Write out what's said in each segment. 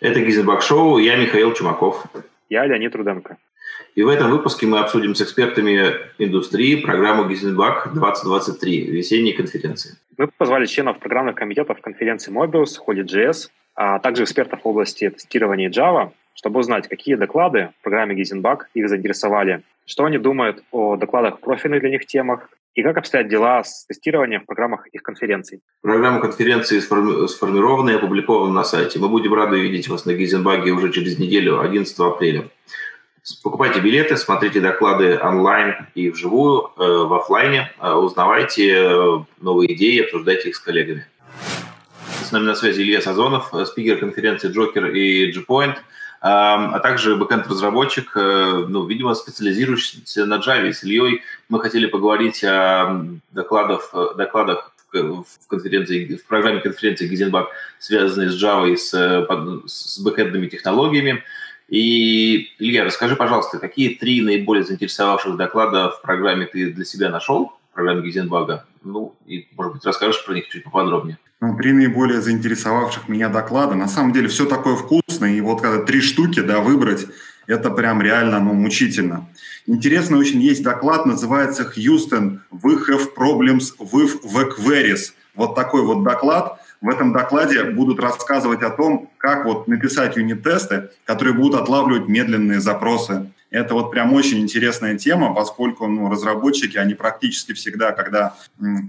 Это Гизенбак Шоу, я Михаил Чумаков. Я Леонид Руденко. И в этом выпуске мы обсудим с экспертами индустрии программу Гизенбак 2023, весенней конференции. Мы позвали членов программных комитетов конференции Mobius, Holy.js, а также экспертов в области тестирования Java, чтобы узнать, какие доклады в программе Гизенбак их заинтересовали, что они думают о докладах в профильных для них темах, и как обстоят дела с тестированием в программах их конференций? Программа конференции сформирована и опубликована на сайте. Мы будем рады видеть вас на Гизенбаге уже через неделю, 11 апреля. Покупайте билеты, смотрите доклады онлайн и вживую, э, в офлайне, э, узнавайте э, новые идеи, обсуждайте их с коллегами. С нами на связи Илья Сазонов, спикер конференции Джокер и G-Point – а также бэкэнд-разработчик, э, ну, видимо, специализирующийся на Java. С Ильей мы хотели поговорить о докладах, э, докладах в конференции, в программе конференции Гизенбак, связанной с Java и с, с бэкэндными технологиями. И, Илья, расскажи, пожалуйста, какие три наиболее заинтересовавших доклада в программе ты для себя нашел, в программе Гизенбага? Ну, и, может быть, расскажешь про них чуть поподробнее. Ну, три наиболее заинтересовавших меня доклада. На самом деле все такое вкусное, и вот когда три штуки да, выбрать, это прям реально ну, мучительно. Интересно очень есть доклад, называется «Houston, we have problems with the queries». Вот такой вот доклад. В этом докладе будут рассказывать о том, как вот написать юнит-тесты, которые будут отлавливать медленные запросы это вот прям очень интересная тема, поскольку ну, разработчики, они практически всегда, когда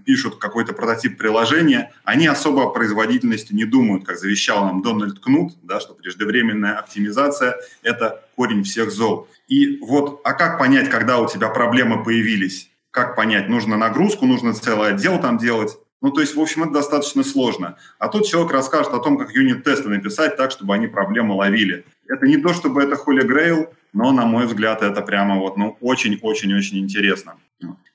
пишут какой-то прототип приложения, они особо о производительности не думают, как завещал нам Дональд Кнут, да, что преждевременная оптимизация – это корень всех зол. И вот, а как понять, когда у тебя проблемы появились? Как понять? Нужно нагрузку, нужно целый отдел там делать. Ну, то есть, в общем, это достаточно сложно. А тут человек расскажет о том, как юнит-тесты написать так, чтобы они проблемы ловили. Это не то, чтобы это Holy Grail, но, на мой взгляд, это прямо вот, ну, очень-очень-очень интересно.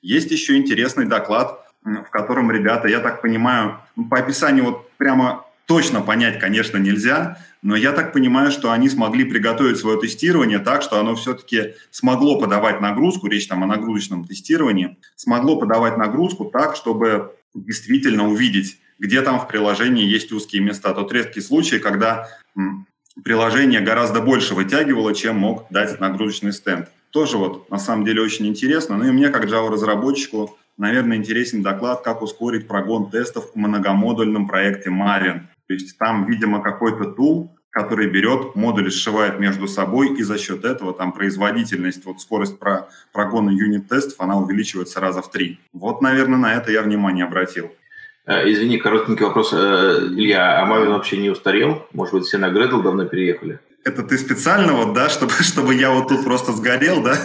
Есть еще интересный доклад, в котором ребята, я так понимаю, ну, по описанию вот прямо точно понять, конечно, нельзя, но я так понимаю, что они смогли приготовить свое тестирование так, что оно все-таки смогло подавать нагрузку, речь там о нагрузочном тестировании, смогло подавать нагрузку так, чтобы действительно увидеть, где там в приложении есть узкие места. Тот редкий случай, когда приложение гораздо больше вытягивало, чем мог дать нагрузочный стенд. Тоже вот на самом деле очень интересно. Ну и мне, как Java-разработчику, наверное, интересен доклад, как ускорить прогон тестов в многомодульном проекте Maven. То есть там, видимо, какой-то тул, который берет, модули сшивает между собой, и за счет этого там производительность, вот скорость про, прогона юнит-тестов, она увеличивается раза в три. Вот, наверное, на это я внимание обратил. Э, извини, коротенький вопрос. Э, Илья, а Мавин вообще не устарел? Может быть, все на Гредл давно переехали? Это ты специально вот, да, чтобы, чтобы я вот тут просто сгорел, да?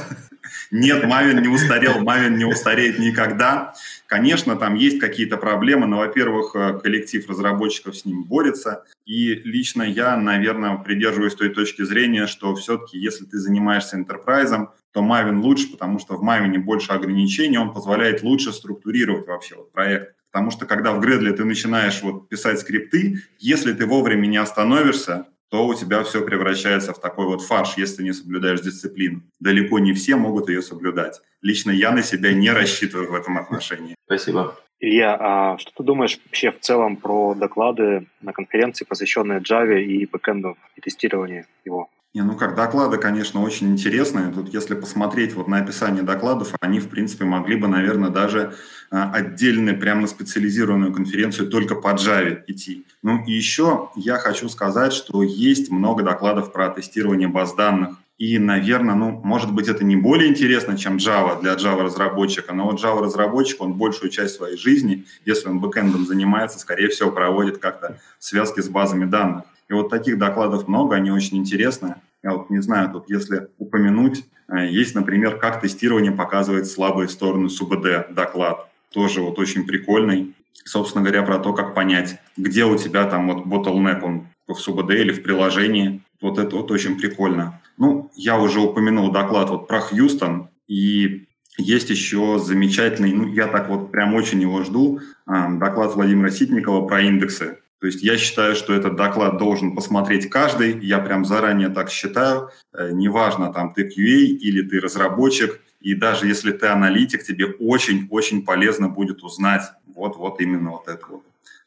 Нет, Мавин не устарел, Мавин не устареет никогда. Конечно, там есть какие-то проблемы, но, во-первых, э, коллектив разработчиков с ним борется. И лично я, наверное, придерживаюсь той точки зрения, что все-таки, если ты занимаешься enterprise, то Maven лучше, потому что в Maven больше ограничений, он позволяет лучше структурировать вообще вот проект. Потому что когда в Gradle ты начинаешь вот писать скрипты, если ты вовремя не остановишься, то у тебя все превращается в такой вот фарш, если не соблюдаешь дисциплину. Далеко не все могут ее соблюдать. Лично я на себя не рассчитываю в этом отношении. Спасибо. Илья, а что ты думаешь вообще в целом про доклады на конференции, посвященные Java и бэкэнду и тестированию его? Не, ну как, доклады, конечно, очень интересные. Тут, если посмотреть вот на описание докладов, они, в принципе, могли бы, наверное, даже а, отдельно, прямо на специализированную конференцию только по Java идти. Ну и еще я хочу сказать, что есть много докладов про тестирование баз данных. И, наверное, ну, может быть, это не более интересно, чем Java для Java-разработчика, но вот Java-разработчик, он большую часть своей жизни, если он бэкэндом занимается, скорее всего, проводит как-то связки с базами данных. И вот таких докладов много, они очень интересные. Я вот не знаю, тут если упомянуть, э, есть, например, как тестирование показывает слабые стороны СУБД доклад. Тоже вот очень прикольный. Собственно говоря, про то, как понять, где у тебя там вот bottleneck, он в СУБД или в приложении. Вот это вот очень прикольно. Ну, я уже упомянул доклад вот про Хьюстон, и есть еще замечательный, ну, я так вот прям очень его жду, э, доклад Владимира Ситникова про индексы. То есть я считаю, что этот доклад должен посмотреть каждый. Я прям заранее так считаю. Э, неважно, там ты QA или ты разработчик. И даже если ты аналитик, тебе очень-очень полезно будет узнать вот, вот именно вот это вот.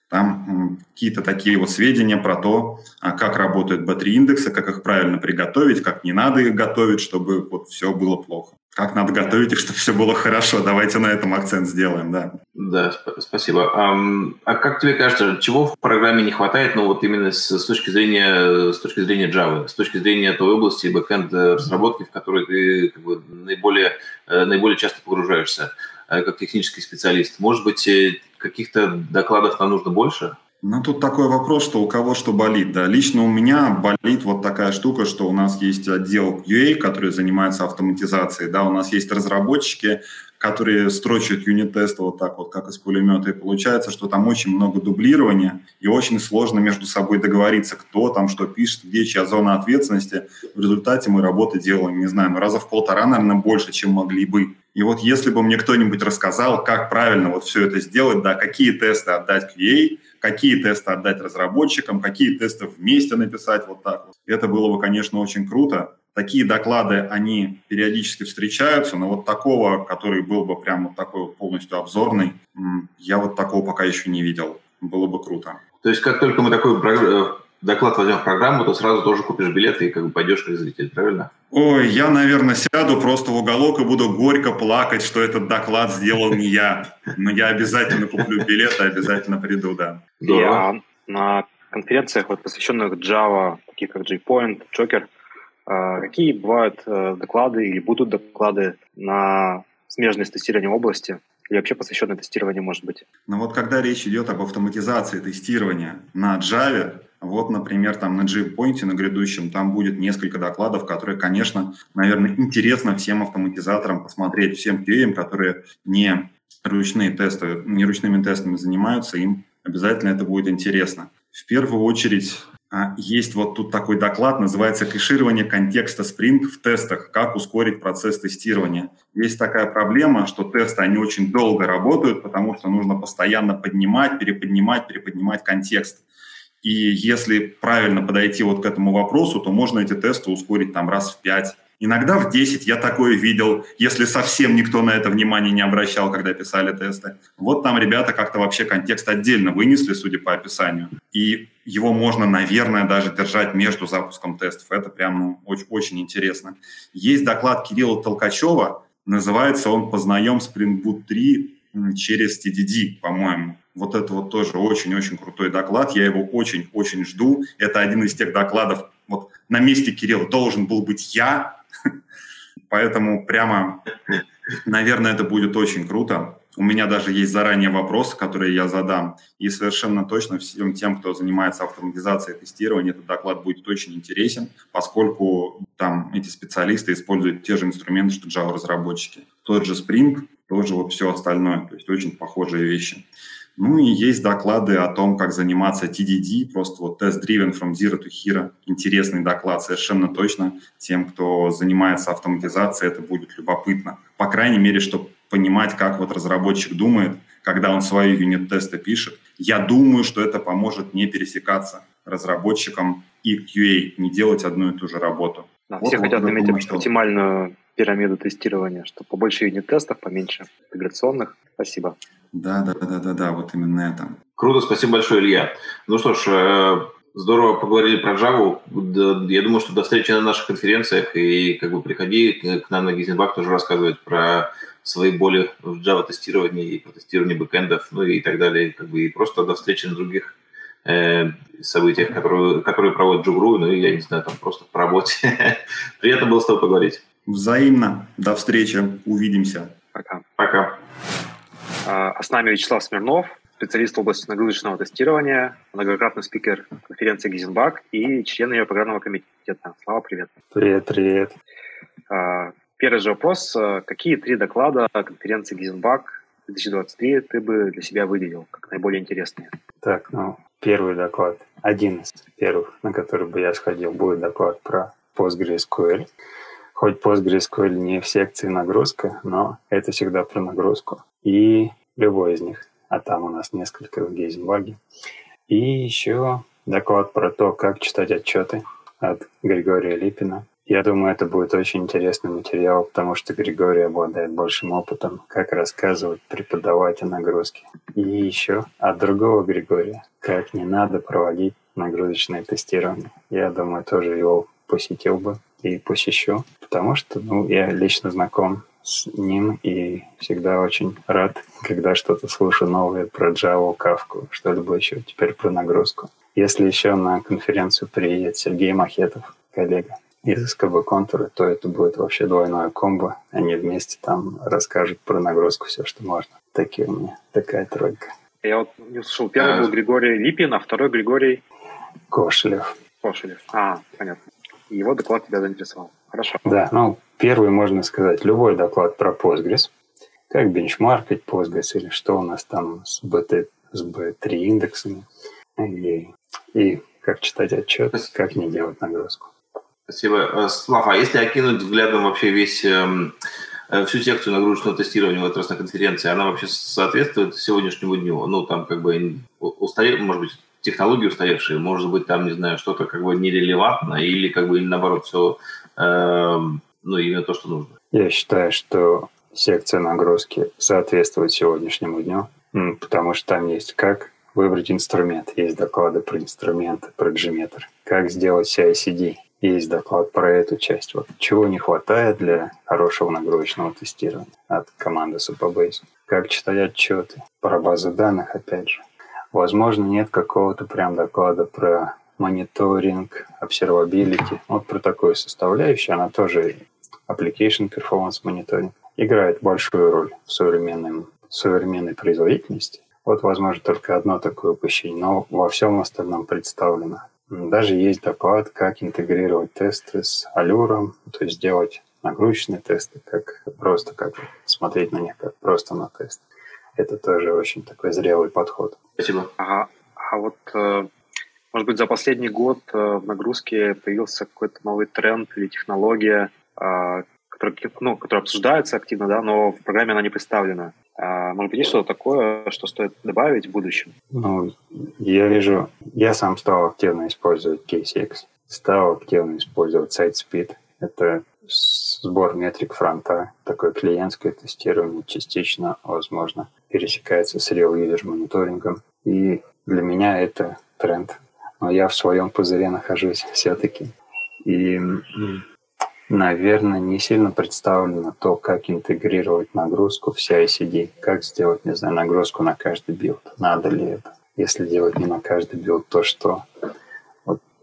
Там какие-то такие вот сведения про то, а, как работают B3 индексы, как их правильно приготовить, как не надо их готовить, чтобы вот все было плохо. Как надо готовить их, чтобы все было хорошо. Давайте на этом акцент сделаем, да. Да, сп- спасибо. А, а как тебе кажется, чего в программе не хватает, ну вот именно с, с точки зрения с точки зрения Java, с точки зрения той области бэкэнд разработки, в которой ты как бы, наиболее э, наиболее часто погружаешься э, как технический специалист? Может быть, э, каких-то докладов нам нужно больше? Ну, тут такой вопрос, что у кого что болит. Да. Лично у меня болит вот такая штука, что у нас есть отдел QA, который занимается автоматизацией. Да, у нас есть разработчики, которые строчат юнит-тесты вот так вот, как из пулемета. И получается, что там очень много дублирования, и очень сложно между собой договориться, кто там что пишет, где чья зона ответственности. В результате мы работы делаем, не знаю, раза в полтора, наверное, больше, чем могли бы. И вот если бы мне кто-нибудь рассказал, как правильно вот все это сделать, да, какие тесты отдать QA, какие тесты отдать разработчикам, какие тесты вместе написать вот так вот. Это было бы, конечно, очень круто. Такие доклады, они периодически встречаются, но вот такого, который был бы прям вот такой полностью обзорный, я вот такого пока еще не видел. Было бы круто. То есть как только мы такой э, доклад возьмем в программу, то сразу тоже купишь билеты и как бы пойдешь как зритель, правильно? Ой, я, наверное, сяду просто в уголок и буду горько плакать, что этот доклад сделал не я. Но я обязательно куплю билеты, обязательно приду, да. Я на конференциях, вот, посвященных Java, таких как JPoint, Joker, а, какие бывают э, доклады или будут доклады на смежное тестирование области? Или вообще посвященное тестированию, может быть? Ну вот когда речь идет об автоматизации тестирования на Java, вот, например, там на JPoint, на грядущем, там будет несколько докладов, которые, конечно, наверное, интересно всем автоматизаторам посмотреть, всем QA, которые не ручные тесты, не ручными тестами занимаются, им обязательно это будет интересно. В первую очередь а, есть вот тут такой доклад, называется «Кэширование контекста Spring в тестах. Как ускорить процесс тестирования». Есть такая проблема, что тесты, они очень долго работают, потому что нужно постоянно поднимать, переподнимать, переподнимать контекст. И если правильно подойти вот к этому вопросу, то можно эти тесты ускорить там раз в пять. Иногда в 10 я такое видел, если совсем никто на это внимание не обращал, когда писали тесты. Вот там ребята как-то вообще контекст отдельно вынесли, судя по описанию. И его можно, наверное, даже держать между запуском тестов. Это прям ну, очень, очень интересно. Есть доклад Кирилла Толкачева, называется он «Познаем Spring Boot 3 через TDD», по-моему. Вот это вот тоже очень-очень крутой доклад. Я его очень-очень жду. Это один из тех докладов, вот на месте Кирилла должен был быть я. Поэтому прямо, наверное, это будет очень круто. У меня даже есть заранее вопросы, которые я задам. И совершенно точно всем тем, кто занимается автоматизацией тестирования, этот доклад будет очень интересен, поскольку там эти специалисты используют те же инструменты, что Java-разработчики. Тот же Spring, тоже вот все остальное. То есть очень похожие вещи. Ну и есть доклады о том, как заниматься TDD, просто вот Test-Driven from Zero to Hero. Интересный доклад, совершенно точно. Тем, кто занимается автоматизацией, это будет любопытно. По крайней мере, чтобы понимать, как вот разработчик думает, когда он свои юнит-тесты пишет. Я думаю, что это поможет не пересекаться разработчикам и QA, не делать одну и ту же работу. Да, вот, все вот, хотят иметь думаю, оптимальную пирамиду тестирования, что побольше юнит-тестов, поменьше интеграционных. Спасибо. Да, да, да, да, да, вот именно это. Круто, спасибо большое, Илья. Ну что ж, э, здорово поговорили про Java. Я думаю, что до встречи на наших конференциях и как бы приходи к нам на Гизенбах тоже рассказывать про свои боли в Java тестировании и про тестирование бэкэндов, ну и так далее. Как бы, и просто до встречи на других э, событиях, которые, которые проводит Джугру, ну и я не знаю, там просто по работе. Приятно было с тобой поговорить. Взаимно. До встречи. Увидимся. Пока. Пока. А с нами Вячеслав Смирнов, специалист в области нагрузочного тестирования, многократный спикер конференции Гизенбак и член ее программного комитета. Слава, привет. Привет, привет. А, первый же вопрос. Какие три доклада конференции Гизенбак 2023 ты бы для себя выделил как наиболее интересные? Так, ну, первый доклад, один из первых, на который бы я сходил, будет доклад про PostgreSQL. Хоть PostgreSQL не в секции нагрузка, но это всегда про нагрузку и любой из них. А там у нас несколько в Гейзенбаге. И еще доклад про то, как читать отчеты от Григория Липина. Я думаю, это будет очень интересный материал, потому что Григорий обладает большим опытом, как рассказывать, преподавать о нагрузке. И еще от другого Григория, как не надо проводить нагрузочное тестирование. Я думаю, тоже его посетил бы и посещу, потому что ну, я лично знаком с ним и всегда очень рад, когда что-то слышу новое про Java, Kafka, что-либо еще теперь про нагрузку. Если еще на конференцию приедет Сергей Махетов, коллега, из СКБ контура, то это будет вообще двойное комбо. Они вместе там расскажут про нагрузку все, что можно. Такие у меня, такая тройка. Я вот не услышал. Первый был Григорий Липин, а второй Григорий... Кошелев. Кошелев. А, понятно. Его доклад тебя заинтересовал. Хорошо. Да, ну, первый, можно сказать, любой доклад про Postgres. Как бенчмаркать Postgres или что у нас там с, BT, с B3 индексами. И, и как читать отчет, как не делать нагрузку. Спасибо. Э, Слава, а если окинуть взглядом вообще весь эм, э, всю секцию нагрузочного тестирования в этот раз на конференции, она вообще соответствует сегодняшнему дню? Ну, там как бы устарев, может быть, технологии устаревшие, может быть, там, не знаю, что-то как бы нерелевантно или как бы наоборот все, э, ну, именно то, что нужно? Я считаю, что секция нагрузки соответствует сегодняшнему дню, потому что там есть как выбрать инструмент, есть доклады про инструменты, про Gmeter, как сделать CI-CD, есть доклад про эту часть. Вот чего не хватает для хорошего нагрузочного тестирования от команды Superbase. Как читать отчеты про базы данных, опять же. Возможно, нет какого-то прям доклада про мониторинг, observability. Вот про такую составляющую, она тоже application performance monitoring играет большую роль в современной, в современной производительности. Вот, возможно, только одно такое упущение, но во всем остальном представлено даже есть доклад, как интегрировать тесты с алюром, то есть делать нагрузочные тесты, как просто как смотреть на них как просто на тест. Это тоже очень такой зрелый подход. Спасибо. Ага. А вот, э, может быть, за последний год э, в нагрузке появился какой-то новый тренд или технология, э, которая, ну, которая обсуждается активно, да, но в программе она не представлена. А, может быть, есть что-то такое, что стоит добавить в будущем? Ну, я вижу, я сам стал активно использовать KCX, стал активно использовать SiteSpeed. Это сбор метрик фронта, такое клиентское тестирование частично, возможно, пересекается с Real User мониторингом. И для меня это тренд. Но я в своем пузыре нахожусь все-таки. И наверное, не сильно представлено то, как интегрировать нагрузку в CI-CD, как сделать, не знаю, нагрузку на каждый билд, надо ли это. Если делать не на каждый билд, то что?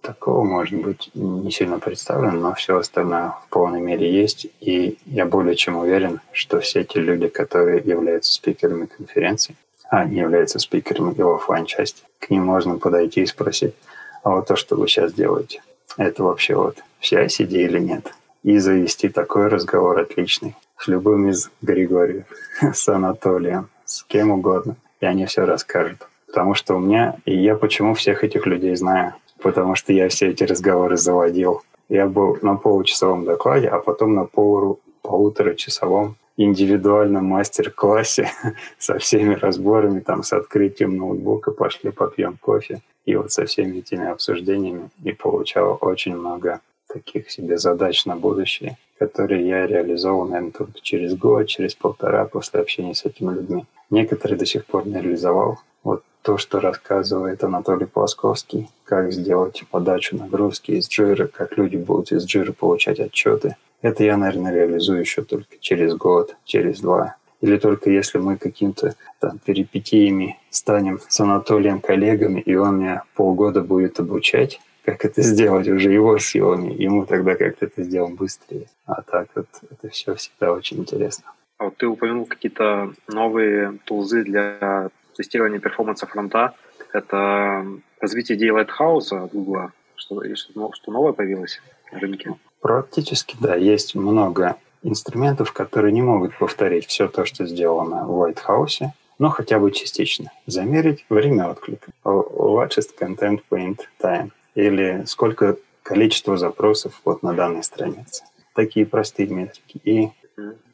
Такого, может быть, не сильно представлено, но все остальное в полной мере есть, и я более чем уверен, что все те люди, которые являются спикерами конференции, а не являются спикерами его офлайн части, к ним можно подойти и спросить, а вот то, что вы сейчас делаете, это вообще вот в CI-CD или нет? и завести такой разговор отличный с любым из Григориев, с Анатолием, с кем угодно. И они все расскажут. Потому что у меня... И я почему всех этих людей знаю? Потому что я все эти разговоры заводил. Я был на получасовом докладе, а потом на полу, полуторачасовом индивидуальном мастер-классе со всеми разборами, там, с открытием ноутбука, пошли попьем кофе. И вот со всеми этими обсуждениями и получал очень много таких себе задач на будущее, которые я реализовал, наверное, только через год, через полтора после общения с этими людьми. Некоторые до сих пор не реализовал. Вот то, что рассказывает Анатолий Плосковский, как сделать подачу нагрузки из джира, как люди будут из джира получать отчеты. Это я, наверное, реализую еще только через год, через два. Или только если мы каким-то там перипетиями станем с Анатолием коллегами, и он меня полгода будет обучать, как это сделать уже его силами. Ему тогда как-то это сделать быстрее. А так вот это все всегда очень интересно. А вот ты упомянул какие-то новые тулзы для тестирования перформанса фронта. Это развитие идеи Lighthouse от Google. Что, что, что новое появилось на рынке? Практически, да. Есть много инструментов, которые не могут повторить все то, что сделано в Lighthouse, но хотя бы частично. Замерить время отклика. Largest content point time или сколько количество запросов вот на данной странице. Такие простые метрики. И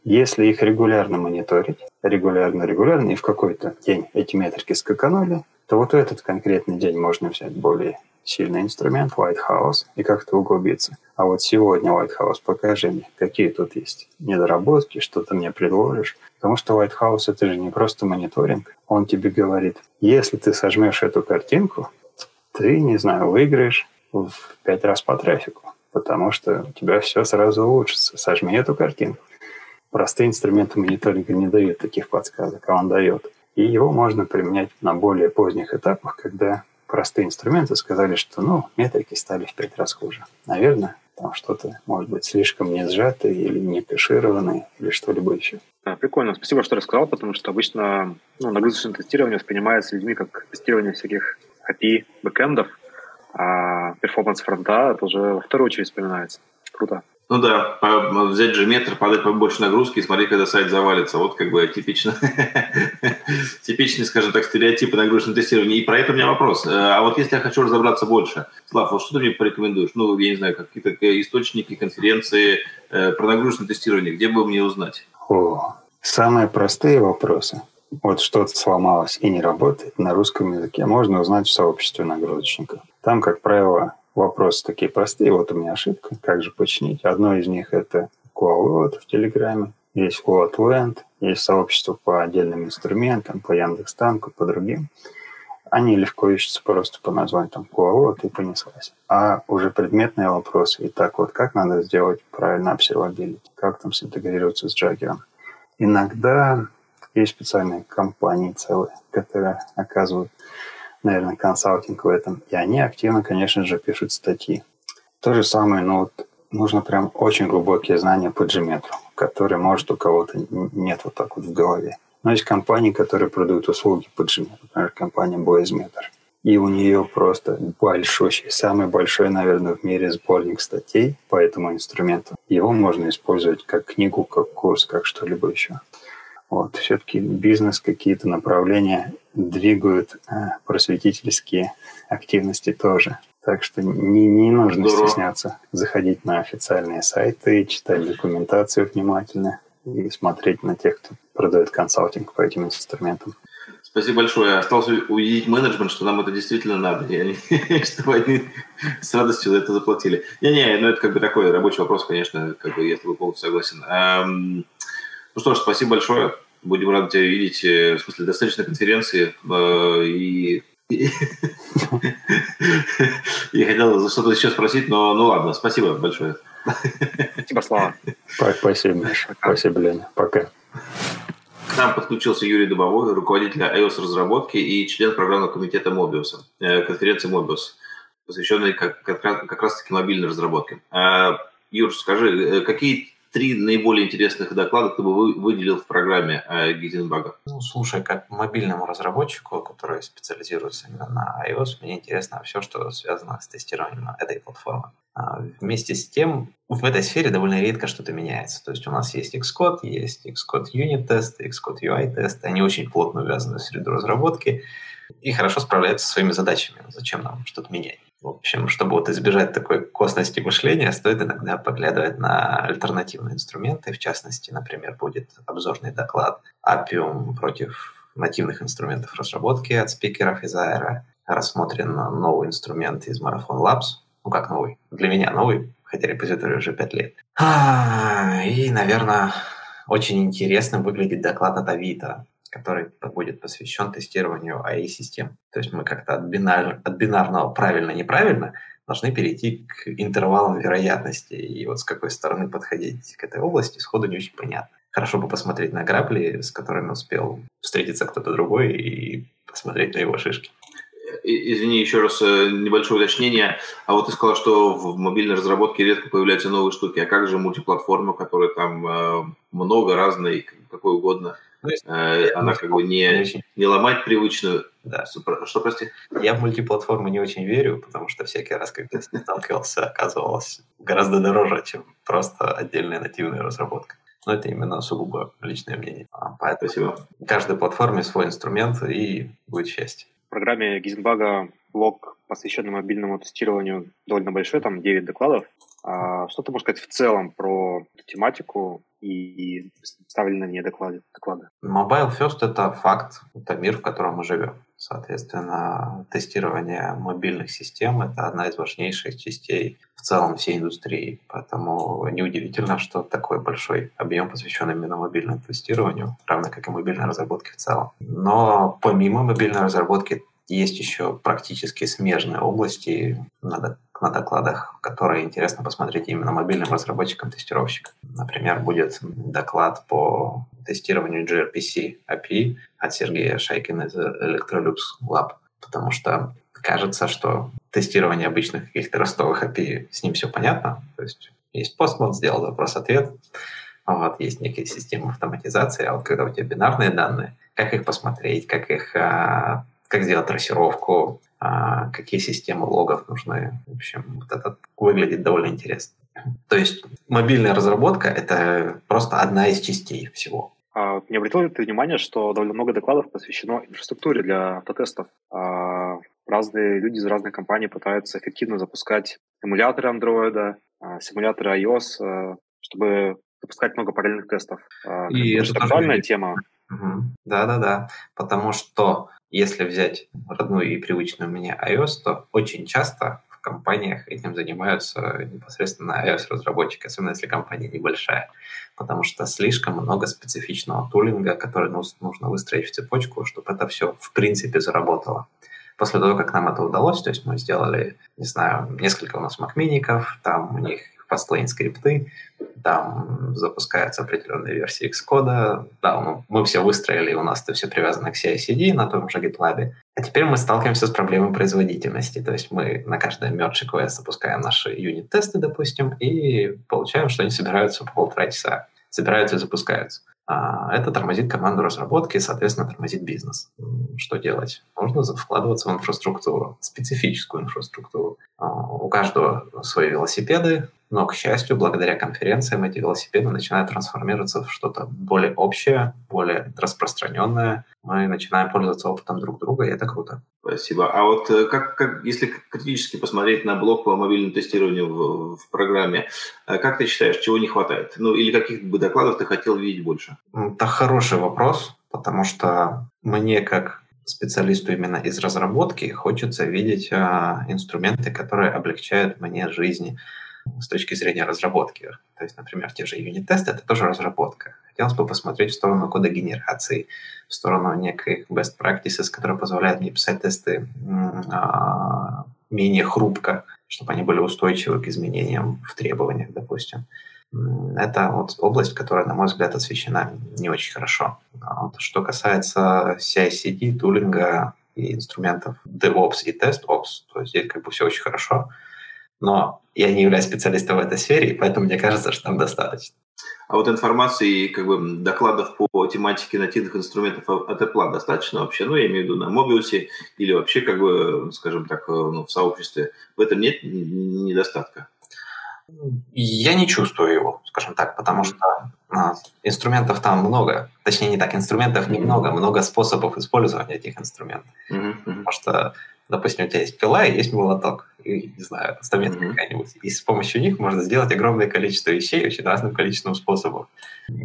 если их регулярно мониторить, регулярно-регулярно, и в какой-то день эти метрики скаканули, то вот в этот конкретный день можно взять более сильный инструмент, White House, и как-то углубиться. А вот сегодня White House, покажи мне, какие тут есть недоработки, что ты мне предложишь. Потому что White House — это же не просто мониторинг. Он тебе говорит, если ты сожмешь эту картинку, ты, не знаю, выиграешь в пять раз по трафику, потому что у тебя все сразу улучшится. Сожми эту картинку. Простые инструменты мониторинга не дают таких подсказок, а он дает. И его можно применять на более поздних этапах, когда простые инструменты сказали, что ну, метрики стали в пять раз хуже. Наверное, там что-то может быть слишком не сжатое или не кэшированное или что-либо еще. Да, прикольно. Спасибо, что рассказал, потому что обычно ну, нагрузочное тестирование воспринимается людьми как тестирование всяких API бэкэндов, а перформанс фронта это уже во вторую очередь вспоминается. Круто. Ну да, взять же метр, подать побольше нагрузки и смотреть, когда сайт завалится. Вот как бы типично, типичный, скажем так, стереотипы нагрузочного тестирования. И про это у меня вопрос. Э, а вот если я хочу разобраться больше, Слав, вот что ты мне порекомендуешь? Ну, я не знаю, какие-то источники, конференции э, про нагрузочное тестирование, где бы мне узнать? О, самые простые вопросы. Вот что-то сломалось и не работает на русском языке, можно узнать в сообществе нагрузочников. Там, как правило, Вопросы такие простые. Вот у меня ошибка. Как же починить? Одно из них это QAWOD в Телеграме. Есть QAWOD есть сообщество по отдельным инструментам, по Яндекс.Танку, по другим. Они легко ищутся просто по названию там QAWOD и понеслась. А уже предметные вопросы. Итак, вот как надо сделать правильно observability? Как там синтегрироваться с Джаггером? Иногда есть специальные компании целые, которые оказывают наверное, консалтинг в этом. И они активно, конечно же, пишут статьи. То же самое, но вот нужно прям очень глубокие знания по Gmetrу, которые, может, у кого-то нет вот так вот в голове. Но есть компании, которые продают услуги по Gmetrу, например, компания BoysMeter. И у нее просто большущий, самый большой, наверное, в мире сборник статей по этому инструменту. Его можно использовать как книгу, как курс, как что-либо еще. Вот, все-таки бизнес, какие-то направления двигают э, просветительские активности тоже. Так что не, не нужно Здорово. стесняться заходить на официальные сайты, читать документацию внимательно и смотреть на тех, кто продает консалтинг по этим инструментам. Спасибо большое. Осталось увидеть менеджмент, что нам это действительно надо, и они, чтобы они с радостью за это заплатили. Не-не, ну это как бы такой рабочий вопрос, конечно, как бы я с тобой полностью согласен. Ну что ж, спасибо большое. Будем рады тебя видеть. Э, в смысле, достаточно конференции. Э, и я хотел за что-то еще спросить, но ну ладно, спасибо большое. Спасибо, Слава. Спасибо, Миша. Спасибо, Леня. Пока. К нам подключился Юрий Дубовой, руководитель iOS-разработки и член программного комитета Mobius, э, конференции Mobius, посвященной как, как, как раз-таки мобильной разработке. Юр, скажи, какие три наиболее интересных доклада ты бы выделил в программе э, Гизенбага? Ну, слушай, как мобильному разработчику, который специализируется именно на iOS, мне интересно все, что связано с тестированием этой платформы. А вместе с тем, в этой сфере довольно редко что-то меняется. То есть у нас есть Xcode, есть Xcode Unit тест, Xcode UI тест. Они очень плотно увязаны в среду разработки и хорошо справляются со своими задачами. Зачем нам что-то менять? В общем, чтобы вот избежать такой косности мышления, стоит иногда поглядывать на альтернативные инструменты. В частности, например, будет обзорный доклад Appium против нативных инструментов разработки от спикеров из Aero. Рассмотрен новый инструмент из Marathon Labs. Ну, как новый? Для меня новый, хотя репозиторий уже 5 лет. А, и, наверное, очень интересно выглядит доклад от Авито который будет посвящен тестированию AI-систем. То есть мы как-то от, бинар, от бинарного правильно-неправильно должны перейти к интервалам вероятности. И вот с какой стороны подходить к этой области сходу не очень понятно. Хорошо бы посмотреть на грабли, с которыми успел встретиться кто-то другой, и посмотреть на его шишки. Извини, еще раз э, небольшое уточнение. А вот ты сказал, что в мобильной разработке редко появляются новые штуки. А как же мультиплатформа, которая там э, много разной, какой угодно? Есть, э, она как бы не, не ломать привычную. Да. Что, прости? Я в мультиплатформы не очень верю, потому что всякий раз, когда с ней сталкивался, оказывалось гораздо дороже, чем просто отдельная нативная разработка. Но это именно сугубо личное мнение. А, поэтому Спасибо. каждой платформе свой инструмент, и будет счастье. В программе Гизенбага блок, посвященный мобильному тестированию, довольно большой, там 9 докладов. А что ты можешь сказать в целом про эту тематику? И ставили на ней доклады. доклады. Mobile First – это факт, это мир, в котором мы живем. Соответственно, тестирование мобильных систем – это одна из важнейших частей в целом всей индустрии. Поэтому неудивительно, что такой большой объем посвящен именно мобильному тестированию, равно как и мобильной разработке в целом. Но помимо мобильной разработки есть еще практически смежные области на, на докладах, которые интересно посмотреть именно мобильным разработчикам-тестировщикам. Например, будет доклад по тестированию gRPC API от Сергея Шайкина из Electrolux Lab, потому что кажется, что тестирование обычных каких-то ростовых API, с ним все понятно. То есть есть постмод, сделал запрос-ответ, вот, есть некие системы автоматизации, а вот когда у тебя бинарные данные, как их посмотреть, как их а, как сделать трассировку, а, какие системы логов нужны. В общем, вот это выглядит довольно интересно. То есть мобильная разработка — это просто одна из частей всего. А, не обратил ли ты внимание, что довольно много докладов посвящено инфраструктуре для автотестов? А, разные люди из разных компаний пытаются эффективно запускать эмуляторы Android, симуляторы iOS, чтобы запускать много параллельных тестов. И это актуальная тема. Да-да-да, потому что если взять родную и привычную мне iOS, то очень часто в компаниях этим занимаются непосредственно iOS-разработчики, особенно если компания небольшая, потому что слишком много специфичного тулинга, который нужно выстроить в цепочку, чтобы это все в принципе заработало. После того, как нам это удалось, то есть мы сделали, не знаю, несколько у нас макмиников, там у них fastlane скрипты, там запускаются определенные версии Xcode, да, ну, мы все выстроили, у нас это все привязано к CI-CD на том же GitLab. А теперь мы сталкиваемся с проблемой производительности, то есть мы на каждый merge request запускаем наши юнит-тесты, допустим, и получаем, что они собираются по полтора часа, собираются и запускаются. А это тормозит команду разработки соответственно, тормозит бизнес. Что делать? Можно вкладываться в инфраструктуру, специфическую инфраструктуру. У каждого свои велосипеды, но, к счастью, благодаря конференциям эти велосипеды начинают трансформироваться в что-то более общее, более распространенное. Мы начинаем пользоваться опытом друг друга, и это круто. Спасибо. А вот э, как, как если критически посмотреть на блок по мобильному тестированию в, в программе, э, как ты считаешь, чего не хватает? Ну, или каких бы докладов ты хотел видеть больше? Это хороший вопрос, потому что мне, как специалисту именно из разработки, хочется видеть а, инструменты, которые облегчают мне жизнь с точки зрения разработки. То есть, например, те же юнит-тесты — это тоже разработка. Хотелось бы посмотреть в сторону кода генерации, в сторону неких best practices, которые позволяют мне писать тесты а, менее хрупко, чтобы они были устойчивы к изменениям в требованиях, допустим. Это вот область, которая, на мой взгляд, освещена не очень хорошо. А вот что касается CI-CD, тулинга и инструментов DevOps и TestOps, то здесь как бы все очень хорошо но я не являюсь специалистом в этой сфере, и поэтому мне кажется, что там достаточно. А вот информации, как бы докладов по тематике нативных инструментов от Apple достаточно вообще? Ну, я имею в виду на Mobius или вообще, как бы, скажем так, ну, в сообществе. В этом нет недостатка? Я не чувствую его, скажем так, потому что а, инструментов там много. Точнее, не так, инструментов немного, много способов использования этих инструментов. Mm-hmm. Потому что допустим, у тебя есть пила и есть молоток, и, не знаю, mm-hmm. какая-нибудь. И с помощью них можно сделать огромное количество вещей очень разным количеством способов.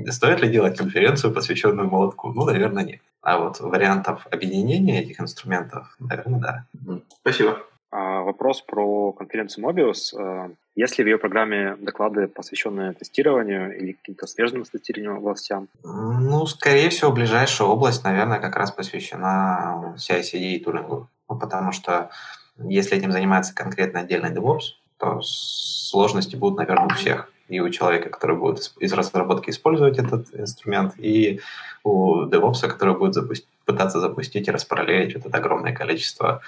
Стоит ли делать конференцию, посвященную молотку? Ну, наверное, нет. А вот вариантов объединения этих инструментов, наверное, да. Mm-hmm. Спасибо. А, вопрос про конференцию Mobius. А, есть ли в ее программе доклады, посвященные тестированию или каким-то смежным с тестированием областям? Ну, скорее всего, ближайшая область, наверное, как раз посвящена CI-CD и тулингу. Ну, потому что если этим занимается конкретно отдельный DevOps, то сложности будут, наверное, у всех. И у человека, который будет из разработки использовать этот инструмент, и у DevOps, который будет запусти- пытаться запустить и распараллелить вот это огромное количество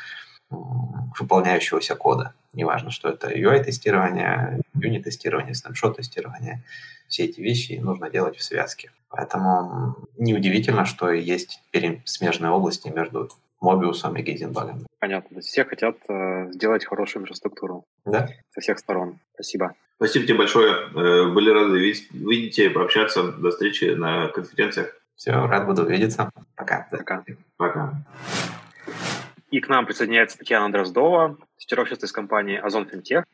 выполняющегося кода. Неважно, что это UI-тестирование, юнит-тестирование, снапшот-тестирование. Все эти вещи нужно делать в связке. Поэтому неудивительно, что есть смежные области между Мобиусом и Гейзенбагом. Понятно. То есть все хотят э, сделать хорошую инфраструктуру. Да. Со всех сторон. Спасибо. Спасибо тебе большое. Э, были рады видеть, видеть тебя, пообщаться. До встречи на конференциях. Все, рад буду увидеться. Пока. Пока. Пока. И к нам присоединяется Татьяна Дроздова, тестировщица из компании Озон Финтех,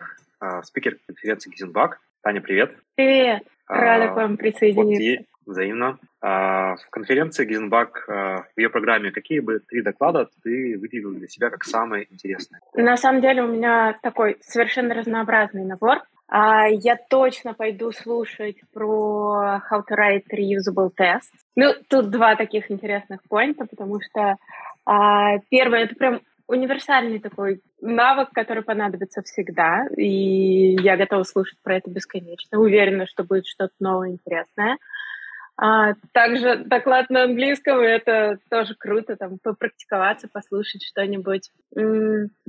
э, спикер конференции Гизенбак. Таня, привет. Привет. Рада а, к вам присоединиться. Вот взаимно. А, в конференции Гизенбак а, в ее программе какие бы три доклада ты выделил для себя как самые интересные? На самом деле у меня такой совершенно разнообразный набор. А, я точно пойду слушать про how to write reusable tests. Ну, тут два таких интересных поинта, потому что а, первое, это прям универсальный такой навык, который понадобится всегда, и я готова слушать про это бесконечно. Уверена, что будет что-то новое, интересное. А, также доклад на английском, это тоже круто, там, попрактиковаться, послушать что-нибудь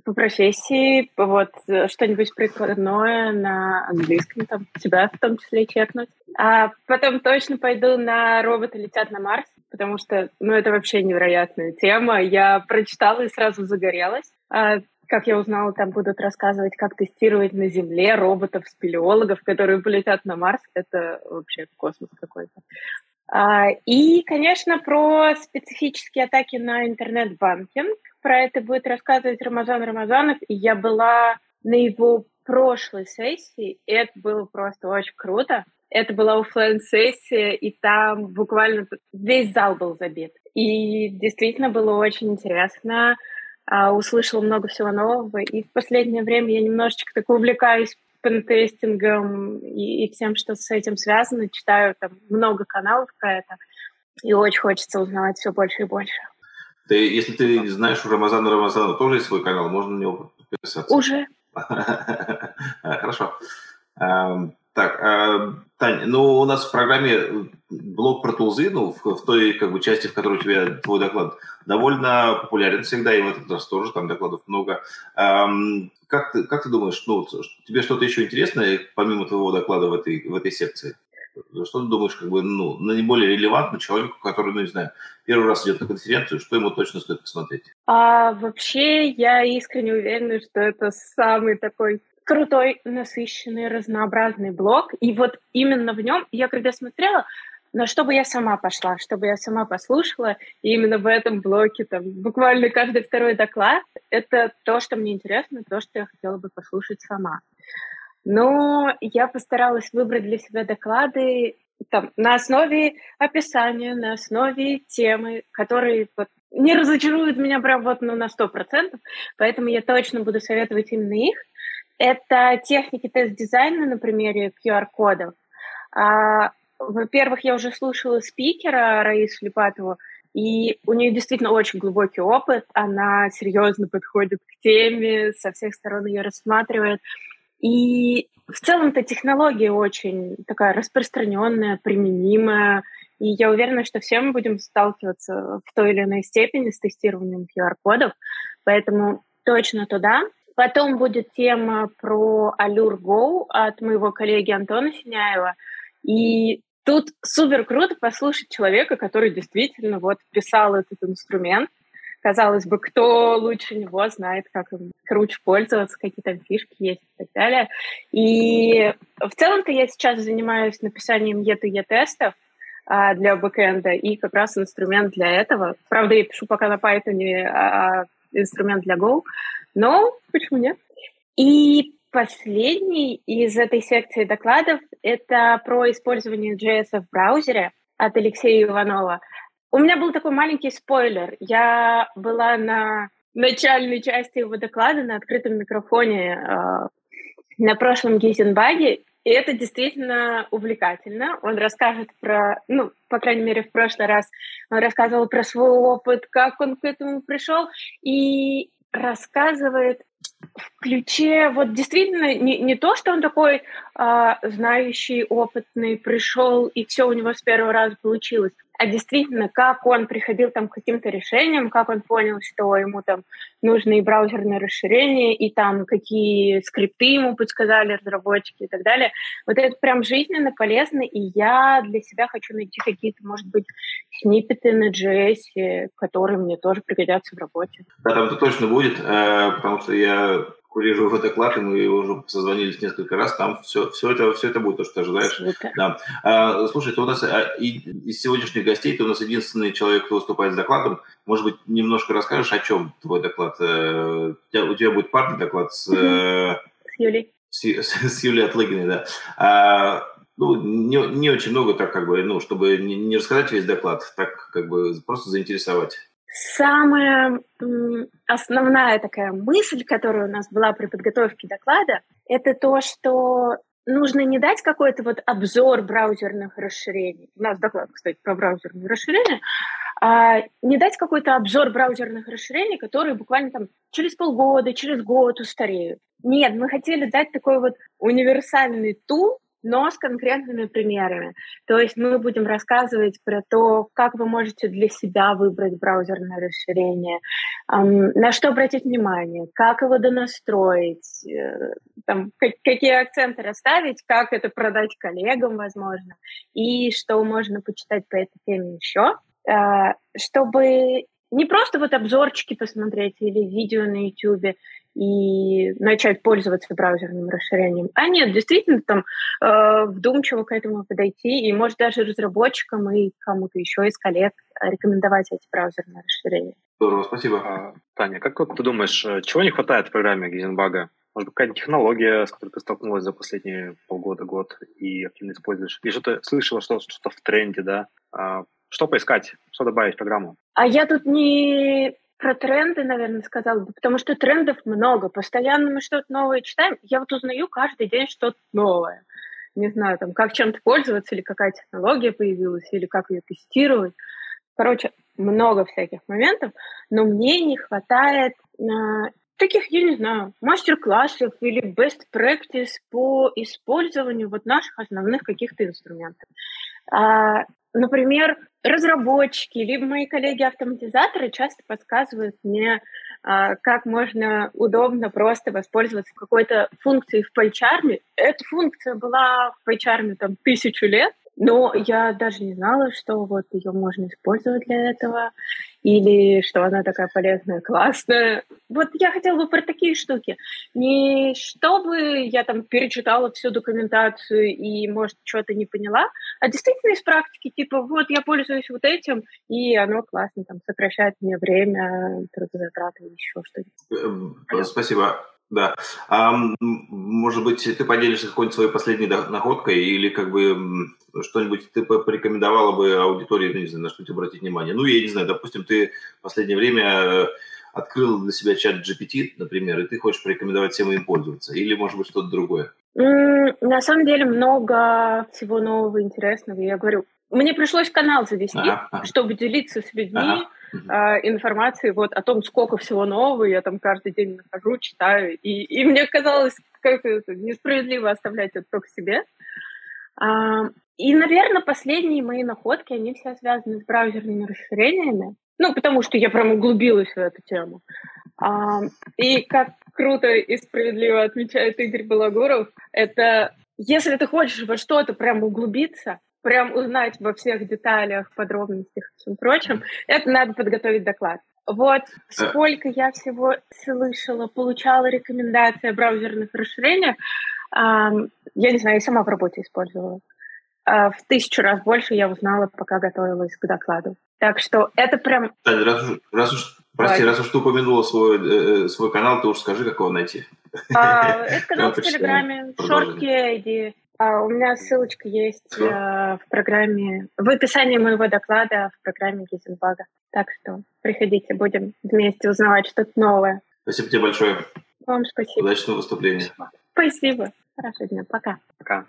по профессии, вот, что-нибудь прикладное на английском, там, себя в том числе чекнуть. А потом точно пойду на «Роботы летят на Марс», потому что, ну, это вообще невероятная тема. Я прочитала и сразу загорелась. А, как я узнала, там будут рассказывать, как тестировать на Земле роботов-спелеологов, которые полетят на Марс. Это вообще космос какой-то. А, и, конечно, про специфические атаки на интернет-банкинг. Про это будет рассказывать Рамазан Рамазанов. И я была на его прошлой сессии, и это было просто очень круто. Это была офлайн сессия и там буквально весь зал был забит. И действительно было очень интересно а, услышала много всего нового. И в последнее время я немножечко так увлекаюсь пентестингом и, и всем, что с этим связано. Читаю там много каналов про это. И очень хочется узнавать все больше и больше. Ты, если ты знаешь, у Рамазана Рамазана тоже есть свой канал, можно на него подписаться? Уже. Хорошо. Так, э, Таня, ну у нас в программе э, блок про тулзы, ну в, в той как бы части, в которой у тебя твой доклад, довольно популярен всегда, и в этот раз тоже там докладов много. Эм, как, ты, как ты думаешь, ну тебе что-то еще интересное, помимо твоего доклада в этой, в этой секции? Что ты думаешь, как бы, ну, наиболее релевантно человеку, который, ну, не знаю, первый раз идет на конференцию, что ему точно стоит посмотреть? А, вообще, я искренне уверена, что это самый такой крутой, насыщенный, разнообразный блог. И вот именно в нем я когда смотрела, но чтобы я сама пошла, чтобы я сама послушала, и именно в этом блоке там буквально каждый второй доклад, это то, что мне интересно, то, что я хотела бы послушать сама. Но я постаралась выбрать для себя доклады там, на основе описания, на основе темы, которые вот, не разочаруют меня прям вот ну, на сто процентов, поэтому я точно буду советовать именно их. Это техники тест-дизайна на примере QR-кодов. А, во-первых, я уже слушала спикера Раису Липатову, и у нее действительно очень глубокий опыт, она серьезно подходит к теме, со всех сторон ее рассматривает. И в целом-то технология очень такая распространенная, применимая, и я уверена, что все мы будем сталкиваться в той или иной степени с тестированием QR-кодов, поэтому точно туда. Потом будет тема про Allure Go от моего коллеги Антона Синяева. И тут супер круто послушать человека, который действительно вот писал этот инструмент. Казалось бы, кто лучше него знает, как им круче пользоваться, какие там фишки есть и так далее. И в целом-то я сейчас занимаюсь написанием E2E-тестов а, для бэкэнда, и как раз инструмент для этого. Правда, я пишу пока на Python, а, инструмент для Go, но почему нет? И последний из этой секции докладов — это про использование JS в браузере от Алексея Иванова. У меня был такой маленький спойлер. Я была на начальной части его доклада на открытом микрофоне э, на прошлом Гизенбаге, и это действительно увлекательно. Он расскажет про, ну, по крайней мере, в прошлый раз он рассказывал про свой опыт, как он к этому пришел. И рассказывает в ключе вот действительно не, не то, что он такой а, знающий, опытный, пришел и все у него с первого раза получилось, а действительно, как он приходил там к каким-то решениям, как он понял, что ему там нужны и браузерные расширения, и там какие скрипты ему подсказали разработчики и так далее. Вот это прям жизненно полезно, и я для себя хочу найти какие-то, может быть, сниппеты на JS, которые мне тоже пригодятся в работе. Да, там это точно будет, э, потому что я курирую его доклад, и мы уже созвонились несколько раз, там все, все, это, все это будет, то, что ты ожидаешь. Да. А, слушай, ты у нас а, и, из сегодняшних гостей ты у нас единственный человек, кто выступает с докладом. Может быть, немножко расскажешь, о чем твой доклад? Э, у тебя, у тебя будет парный доклад с... С Юлей. С, с, с Юлией Отлыгиной, да. А, ну, не, не очень много так, как бы, ну, чтобы не, не рассказать весь доклад, так, как бы, просто заинтересовать. Самая основная такая мысль, которая у нас была при подготовке доклада, это то, что нужно не дать какой-то вот обзор браузерных расширений. У нас доклад, кстати, про браузерные расширения. А не дать какой-то обзор браузерных расширений, которые буквально там через полгода, через год устареют. Нет, мы хотели дать такой вот универсальный тул, но с конкретными примерами. То есть мы будем рассказывать про то, как вы можете для себя выбрать браузерное расширение, на что обратить внимание, как его донастроить, э, там, как, какие акценты расставить, как это продать коллегам, возможно, и что можно почитать по этой теме еще, э, чтобы не просто вот обзорчики посмотреть или видео на YouTube, и начать пользоваться браузерным расширением. А нет, действительно там э, вдумчиво к этому подойти и, может, даже разработчикам и кому-то еще из коллег рекомендовать эти браузерные расширения. Здорово, спасибо. А, Таня, как вот ты думаешь, э, чего не хватает в программе Гизенбага? Может быть, какая-то технология, с которой ты столкнулась за последние полгода, год и активно используешь? И что-то слышала, что что-то в тренде, да? А, что поискать, что добавить в программу? А я тут не про тренды, наверное, сказала бы, потому что трендов много. Постоянно мы что-то новое читаем. Я вот узнаю каждый день что-то новое. Не знаю, там, как чем-то пользоваться, или какая технология появилась, или как ее тестировать. Короче, много всяких моментов, но мне не хватает э, таких, я не знаю, мастер-классов или best practice по использованию вот наших основных каких-то инструментов. А, Например, разработчики, либо мои коллеги-автоматизаторы часто подсказывают мне, а, как можно удобно просто воспользоваться какой-то функцией в PyCharm. Эта функция была в PyCharm там тысячу лет, но я даже не знала, что вот ее можно использовать для этого, или что она такая полезная, классная. Вот я хотела бы про такие штуки. Не чтобы я там перечитала всю документацию и, может, что-то не поняла, а действительно из практики, типа, вот я пользуюсь вот этим, и оно классно, там, сокращает мне время, трудозатраты еще что-нибудь. Эм, спасибо. Да. А, может быть, ты поделишься какой-нибудь своей последней находкой или как бы что-нибудь ты порекомендовала бы аудитории, ну, не знаю, на что-нибудь обратить внимание? Ну, я не знаю, допустим, ты в последнее время э, открыл для себя чат GPT, например, и ты хочешь порекомендовать всем им пользоваться, или, может быть, что-то другое? На самом деле много всего нового, интересного. Я говорю, мне пришлось канал завести, ага, ага. чтобы делиться с людьми. Ага э, информации вот о том, сколько всего нового я там каждый день нахожу, читаю. И, и мне казалось как это несправедливо оставлять это только себе. А, и, наверное, последние мои находки, они все связаны с браузерными расширениями. Ну, потому что я прям углубилась в эту тему. А, и как круто и справедливо отмечает Игорь Балагуров, это если ты хочешь во что-то прям углубиться, прям узнать во всех деталях, подробностях и всем прочем, это надо подготовить доклад. Вот сколько я всего слышала, получала рекомендации о браузерных расширениях, я не знаю, я сама в работе использовала. Э, в тысячу раз больше я узнала, пока готовилась к докладу. Так что это прям... Таня, раз уж, раз уж прости, раз уж ты упомянула свой, э, э, свой канал, ты уж скажи, как его найти. А, это канал в Телеграме, Short ID. А, у меня ссылочка есть э, в программе, в описании моего доклада в программе Гизенбага. Так что приходите, будем вместе узнавать что-то новое. Спасибо тебе большое. Вам спасибо. Удачного выступления. Спасибо. Хорошего дня. Пока. Пока.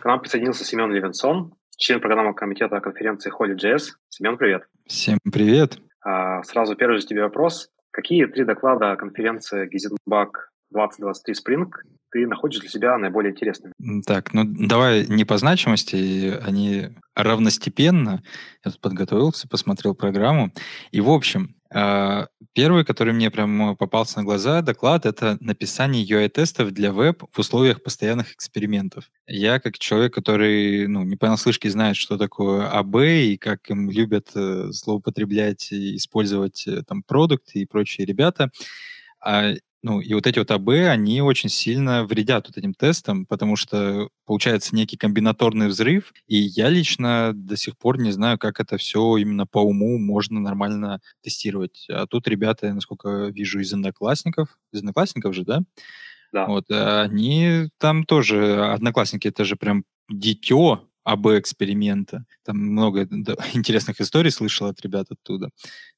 К нам присоединился Семен Левинсон, член программы комитета конференции Holy.js. Семен, привет. Всем привет. А, сразу первый же тебе вопрос. Какие три доклада конференции Гизенбаг 2023 Spring ты находишь для себя наиболее интересными? Так, ну давай не по значимости, они равностепенно. Я тут подготовился, посмотрел программу. И, в общем, а, первый, который мне прям попался на глаза, доклад, это написание UI-тестов для веб в условиях постоянных экспериментов. Я, как человек, который ну, не понаслышке знает, что такое АБ и как им любят э, злоупотреблять и использовать э, там продукты и прочие ребята, а ну, и вот эти вот АБ, они очень сильно вредят вот этим тестам, потому что получается некий комбинаторный взрыв, и я лично до сих пор не знаю, как это все именно по уму можно нормально тестировать. А тут ребята, насколько вижу, из одноклассников, из одноклассников же, да, Да. Вот, они там тоже, одноклассники, это же прям дитё АБ-эксперимента. Там много интересных историй слышал от ребят оттуда.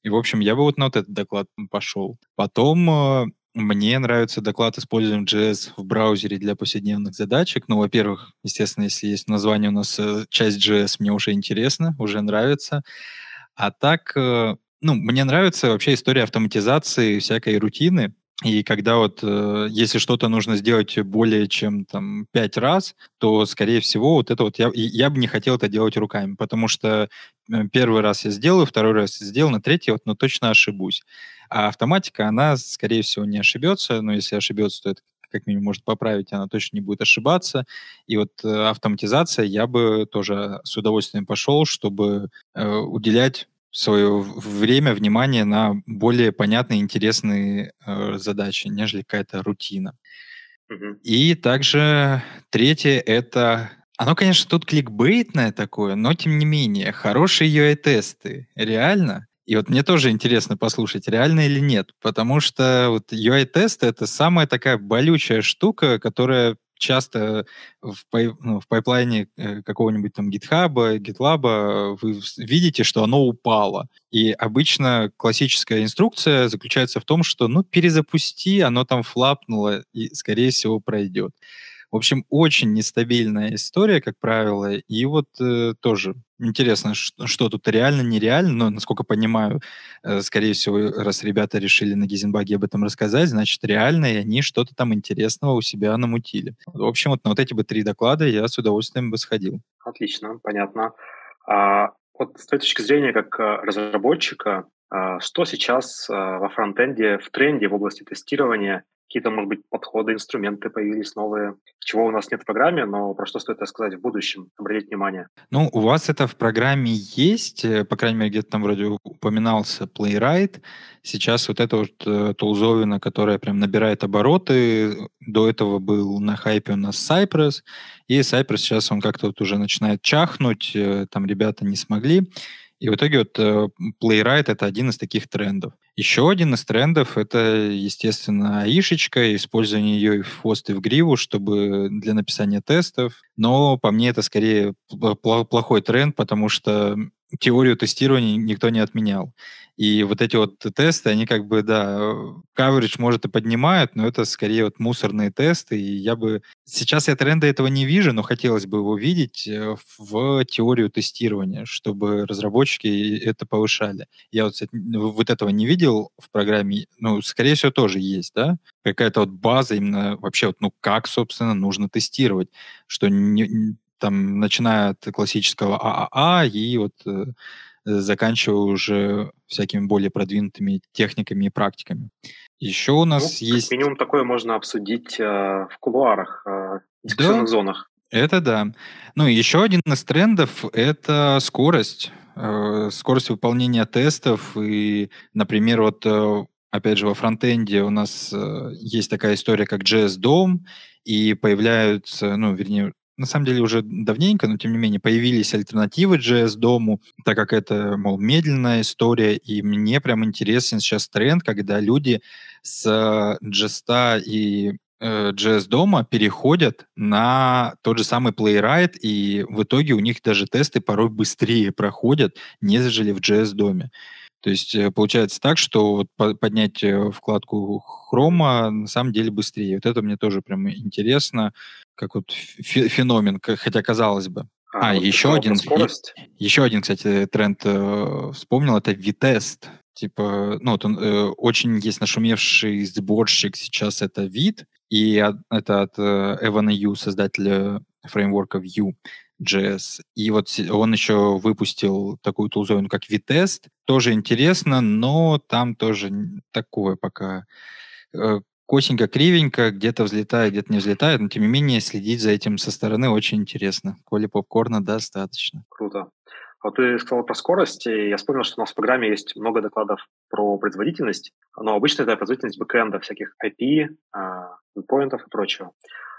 И, в общем, я бы вот на вот этот доклад пошел. Потом э, мне нравится доклад «Используем JS в браузере для повседневных задачек». Ну, во-первых, естественно, если есть название у нас э, часть JS, мне уже интересно, уже нравится. А так, э, ну, мне нравится вообще история автоматизации всякой рутины. И когда вот, э, если что-то нужно сделать более чем там пять раз, то, скорее всего, вот это вот я, я бы не хотел это делать руками, потому что э, первый раз я сделаю, второй раз я сделаю, на третий вот, но точно ошибусь. А автоматика, она, скорее всего, не ошибется, но если ошибется, то это как минимум может поправить, она точно не будет ошибаться. И вот э, автоматизация я бы тоже с удовольствием пошел, чтобы э, уделять свое время, внимание на более понятные, интересные э, задачи, нежели какая-то рутина. Угу. И также третье — это... Оно, конечно, тут кликбейтное такое, но тем не менее, хорошие UI-тесты. Реально? И вот мне тоже интересно послушать, реально или нет, потому что вот UI-тесты — это самая такая болючая штука, которая часто в, ну, в пайплайне э, какого-нибудь там GitHub, GitLab вы видите, что оно упало. И обычно классическая инструкция заключается в том, что ну перезапусти, оно там флапнуло и, скорее всего, пройдет. В общем, очень нестабильная история, как правило, и вот э, тоже интересно, что, что тут реально, нереально, но, насколько понимаю, э, скорее всего, раз ребята решили на Гизенбаге об этом рассказать, значит, реально, и они что-то там интересного у себя намутили. В общем, вот на вот эти бы три доклада я с удовольствием бы сходил. Отлично, понятно. А, вот с той точки зрения, как э, разработчика, а, что сейчас во фронтенде, в тренде в области тестирования какие-то, может быть, подходы, инструменты появились новые, чего у нас нет в программе, но про что стоит сказать в будущем, обратить внимание. Ну, у вас это в программе есть, э, по крайней мере, где-то там вроде упоминался Playwright. Сейчас вот эта вот э, тулзовина, которая прям набирает обороты, до этого был на хайпе у нас Cypress, и Cypress сейчас он как-то вот уже начинает чахнуть, э, там ребята не смогли. И в итоге вот Playwright — это один из таких трендов. Еще один из трендов — это, естественно, аишечка, использование ее и в хвост, и в гриву, чтобы для написания тестов. Но по мне это скорее плохой тренд, потому что теорию тестирования никто не отменял. И вот эти вот тесты, они как бы, да, coverage может и поднимают, но это скорее вот мусорные тесты, и я бы... Сейчас я тренда этого не вижу, но хотелось бы его видеть э, в теорию тестирования, чтобы разработчики это повышали. Я вот, кстати, вот этого не видел в программе, ну, скорее всего, тоже есть, да? Какая-то вот база именно вообще вот, ну, как, собственно, нужно тестировать, что не, там, начиная от классического ААА и вот э, заканчивая уже всякими более продвинутыми техниками и практиками. Еще у нас ну, есть... Минимум такое можно обсудить э, в кулуарах, э, дискуссионных да, зонах. Это да. Ну, еще один из трендов — это скорость. Э, скорость выполнения тестов. И, например, вот э, опять же, во фронтенде у нас э, есть такая история, как JS DOM, и появляются, ну, вернее, на самом деле уже давненько, но тем не менее появились альтернативы JS дому, так как это, мол, медленная история, и мне прям интересен сейчас тренд, когда люди с JS и э, JS дома переходят на тот же самый Playwright, и в итоге у них даже тесты порой быстрее проходят, нежели в JS доме. То есть э, получается так, что вот поднять э, вкладку хрома на самом деле быстрее. Вот это мне тоже прям интересно, как вот феномен, хотя казалось бы. А, а вот еще один, еще один, кстати, тренд э, вспомнил, это Витест. Типа, ну, вот он э, очень есть нашумевший сборщик сейчас, это вид, и от, это от э, Эвана Ю, создателя фреймворка Vue. JS. И вот он еще выпустил такую тулзовину, как Vitest. Тоже интересно, но там тоже такое пока э, косенько, кривенько, где-то взлетает, где-то не взлетает, но тем не менее следить за этим со стороны очень интересно. Коли попкорна достаточно. Круто. Вот ты сказал про скорость, я вспомнил, что у нас в программе есть много докладов про производительность, но обычно это производительность бэкэнда, всяких IP, endpointов и прочего.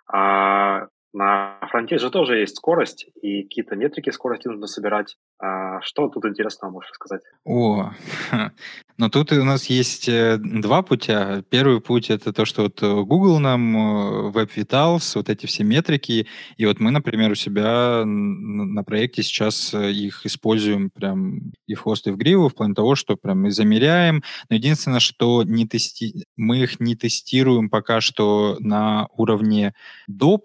А На фронте же тоже есть скорость, и какие-то метрики скорости нужно собирать. А что тут интересного можешь сказать? О, но тут у нас есть э, два путя. Первый путь это то, что вот э, Google нам, э, Web Vitals, вот эти все метрики, и вот мы, например, у себя на проекте сейчас их используем прям и в хост, и в гриву, в плане того, что прям мы замеряем. Но единственное, что не тести... мы их не тестируем пока что на уровне до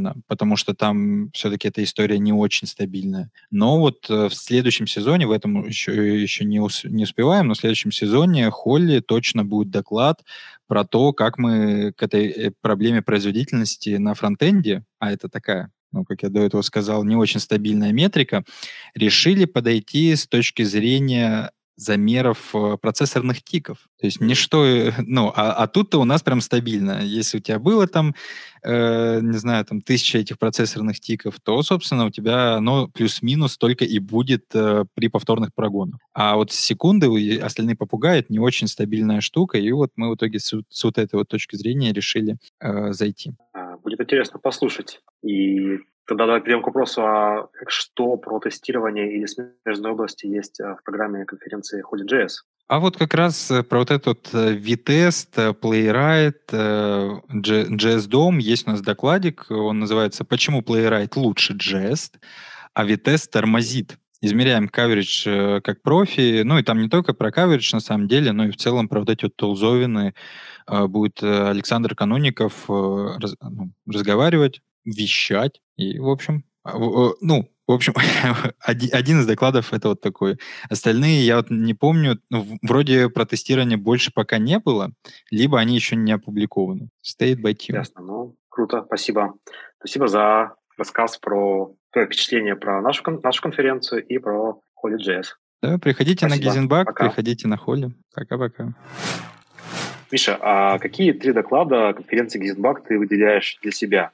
продакшена, потому что там все-таки эта история не очень стабильная. Но вот в следующем сезоне, в этом еще, еще не, ус, не успеваем, но в следующем сезоне Холли точно будет доклад про то, как мы к этой э, проблеме производительности на фронтенде, а это такая ну, как я до этого сказал, не очень стабильная метрика, решили подойти с точки зрения замеров э, процессорных тиков. То есть ничто, э, ну, а, а тут-то у нас прям стабильно. Если у тебя было там, э, не знаю, там тысяча этих процессорных тиков, то, собственно, у тебя оно плюс-минус только и будет э, при повторных прогонах. А вот секунды остальные попугаи — это не очень стабильная штука, и вот мы в итоге с, с вот этой вот точки зрения решили э, зайти. А, будет интересно послушать. И Тогда давай перейдем к вопросу, а что про тестирование или смежной области есть э, в программе конференции Holy.js? А вот как раз э, про вот этот э, V-тест, Playwright, JS-DOM есть у нас докладик, он называется «Почему Playwright лучше JS, а V-тест тормозит?» Измеряем coverage как профи, ну и там не только про coverage на самом деле, но и в целом про вот эти вот тулзовины будет Александр Кануников ну, разговаривать, вещать. И, в общем, а, ну, в общем, один из докладов это вот такой. Остальные я вот не помню, ну, вроде про тестирование больше пока не было, либо они еще не опубликованы. State by tune. Ясно, ну, круто, спасибо. Спасибо за рассказ про твое впечатление про нашу, нашу конференцию и про Holy.js. Да, приходите спасибо. на Гизенбак, Пока. приходите на Холли. Пока-пока. Миша, а какие три доклада конференции Гизенбак ты выделяешь для себя?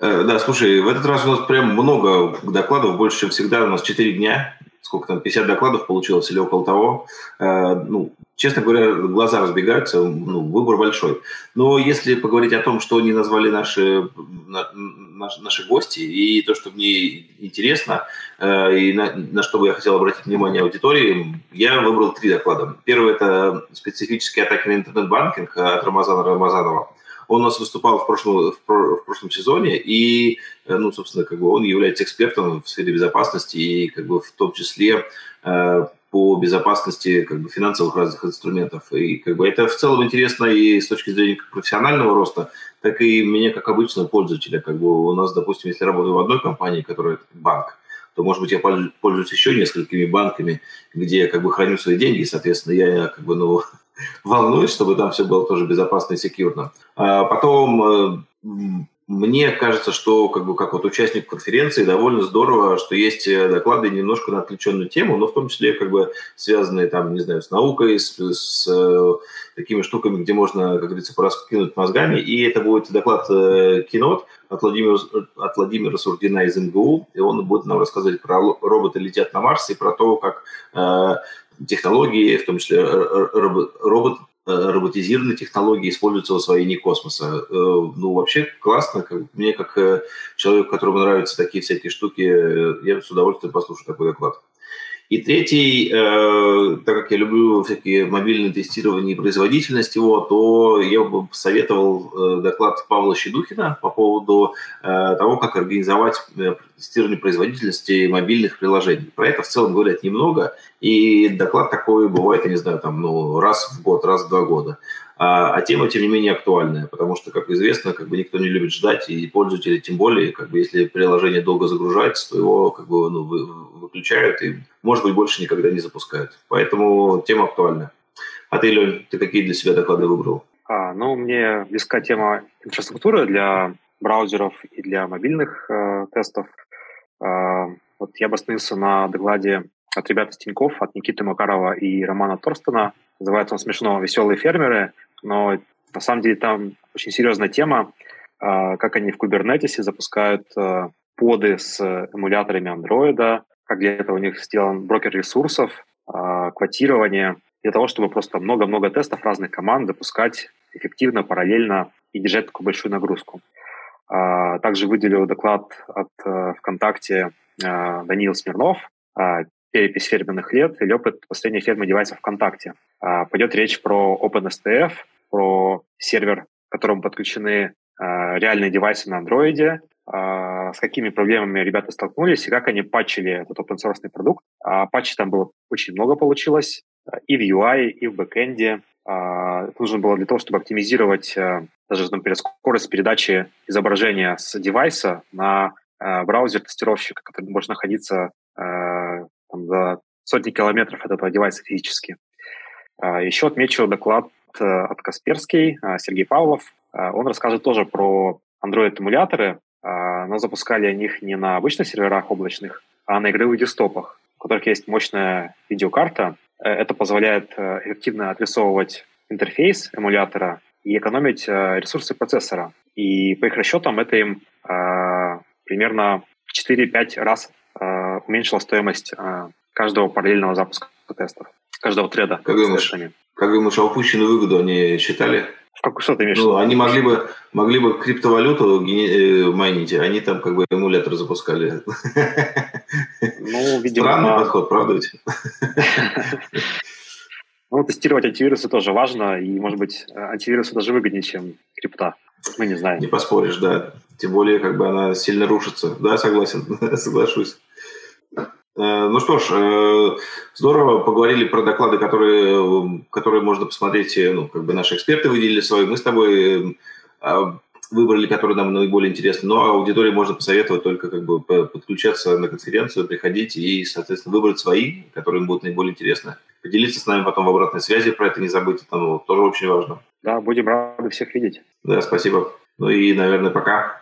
Э, да, слушай, в этот раз у нас прям много докладов, больше, чем всегда. У нас 4 дня, сколько там, 50 докладов получилось или около того. Э, ну, честно говоря, глаза разбегаются, ну, выбор большой. Но если поговорить о том, что они назвали наши, наши, наши гости, и то, что мне интересно, э, и на, на что бы я хотел обратить внимание аудитории, я выбрал три доклада. Первый – это специфические атаки на интернет-банкинг от Рамазана Рамазанова. Он у нас выступал в прошлом, в прошлом сезоне, и, э, ну, собственно, как бы он является экспертом в сфере безопасности, и как бы в том числе э, по безопасности как бы, финансовых разных инструментов. И как бы, это в целом интересно и с точки зрения профессионального роста, так и меня как обычного пользователя. Как бы у нас, допустим, если работаю в одной компании, которая банк, то, может быть, я пользуюсь еще несколькими банками, где я как бы храню свои деньги, соответственно, я как бы, ну, волнуюсь, чтобы там все было тоже безопасно и секьюрно. А потом э, мне кажется, что как бы как вот участник конференции довольно здорово, что есть э, доклады немножко на отвлеченную тему, но в том числе как бы связанные там, не знаю, с наукой, с, с э, такими штуками, где можно, как говорится, пораскинуть мозгами. И это будет доклад Кинот от Владимира, от Владимира Сурдина из МГУ, и он будет нам рассказывать про роботы летят на Марс и про то, как технологии, в том числе робот, э, роботизированные технологии используются в освоении космоса. Э, ну, вообще классно. Мне, как э, человеку, которому нравятся такие всякие штуки, я с удовольствием послушаю такой доклад. И третий, э, так как я люблю всякие мобильные тестирования и производительность его, то я бы советовал э, доклад Павла Щедухина по поводу э, того, как организовать тестирование производительности мобильных приложений. Про это в целом говорят немного, и доклад такой бывает, я не знаю, там, ну, раз в год, раз в два года. А, а тема, тем не менее, актуальная, потому что, как известно, как бы никто не любит ждать, и пользователи тем более, как бы если приложение долго загружается, то его как бы ну, выключают и, может быть, больше никогда не запускают. Поэтому тема актуальна. А ты, Лень, ты какие для себя доклады выбрал? А, ну, мне близка тема инфраструктуры для браузеров и для мобильных э, тестов. Э, вот я бы остановился на докладе от ребят из Тинькофф, от Никиты Макарова и Романа Торстена. Называется он смешно «Веселые фермеры», но на самом деле там очень серьезная тема, э, как они в Кубернетисе запускают э, поды с эмуляторами андроида, как для этого у них сделан брокер ресурсов, э, квотирование, для того, чтобы просто много-много тестов разных команд запускать эффективно, параллельно и держать такую большую нагрузку. А, также выделил доклад от э, ВКонтакте э, Даниил Смирнов перепись ферменных лет или опыт последней фермы девайсов ВКонтакте. Пойдет речь про OpenSTF, про сервер, к которому подключены реальные девайсы на андроиде, с какими проблемами ребята столкнулись и как они патчили этот open source продукт. Патчей там было очень много получилось и в UI, и в бэкэнде. Это нужно было для того, чтобы оптимизировать даже, например, скорость передачи изображения с девайса на браузер тестировщика, который может находиться там, за сотни километров от этого девайса физически. Э, еще отмечу доклад э, от Касперский, э, Сергей Павлов. Э, он расскажет тоже про Android-эмуляторы, но запускали они их не на обычных серверах облачных, а на игровых десктопах, у которых есть мощная видеокарта. Э, это позволяет э, эффективно отрисовывать интерфейс эмулятора и экономить ресурсы процессора. И по их расчетам это им примерно 4-5 раз уменьшило стоимость э, каждого параллельного запуска тестов, каждого треда. Как думаешь, как думаешь, а упущенную выгоду они считали? В какую что ты имеешь? Ну, они могли бы, могли бы криптовалюту э, майнить, они там как бы эмулятор запускали. Ну, видимо... Странный подход, правда ведь? Ну, тестировать антивирусы тоже важно, и, может быть, антивирусы даже выгоднее, чем крипта. Мы не знаем. Не поспоришь, да. Тем более, как бы она сильно рушится. Да, согласен, соглашусь. Э, ну что ж, э, здорово поговорили про доклады, которые, которые можно посмотреть, э, ну, как бы наши эксперты выделили свои. Мы с тобой выбрали, которые нам наиболее интересны. Но аудитории можно посоветовать только как бы подключаться на конференцию, приходить и, соответственно, выбрать свои, которые им будут наиболее интересны. Поделиться с нами потом в обратной связи, про это не забыть, это ну, тоже очень важно. Да, будем рады всех видеть. Да, спасибо. Ну и, наверное, пока.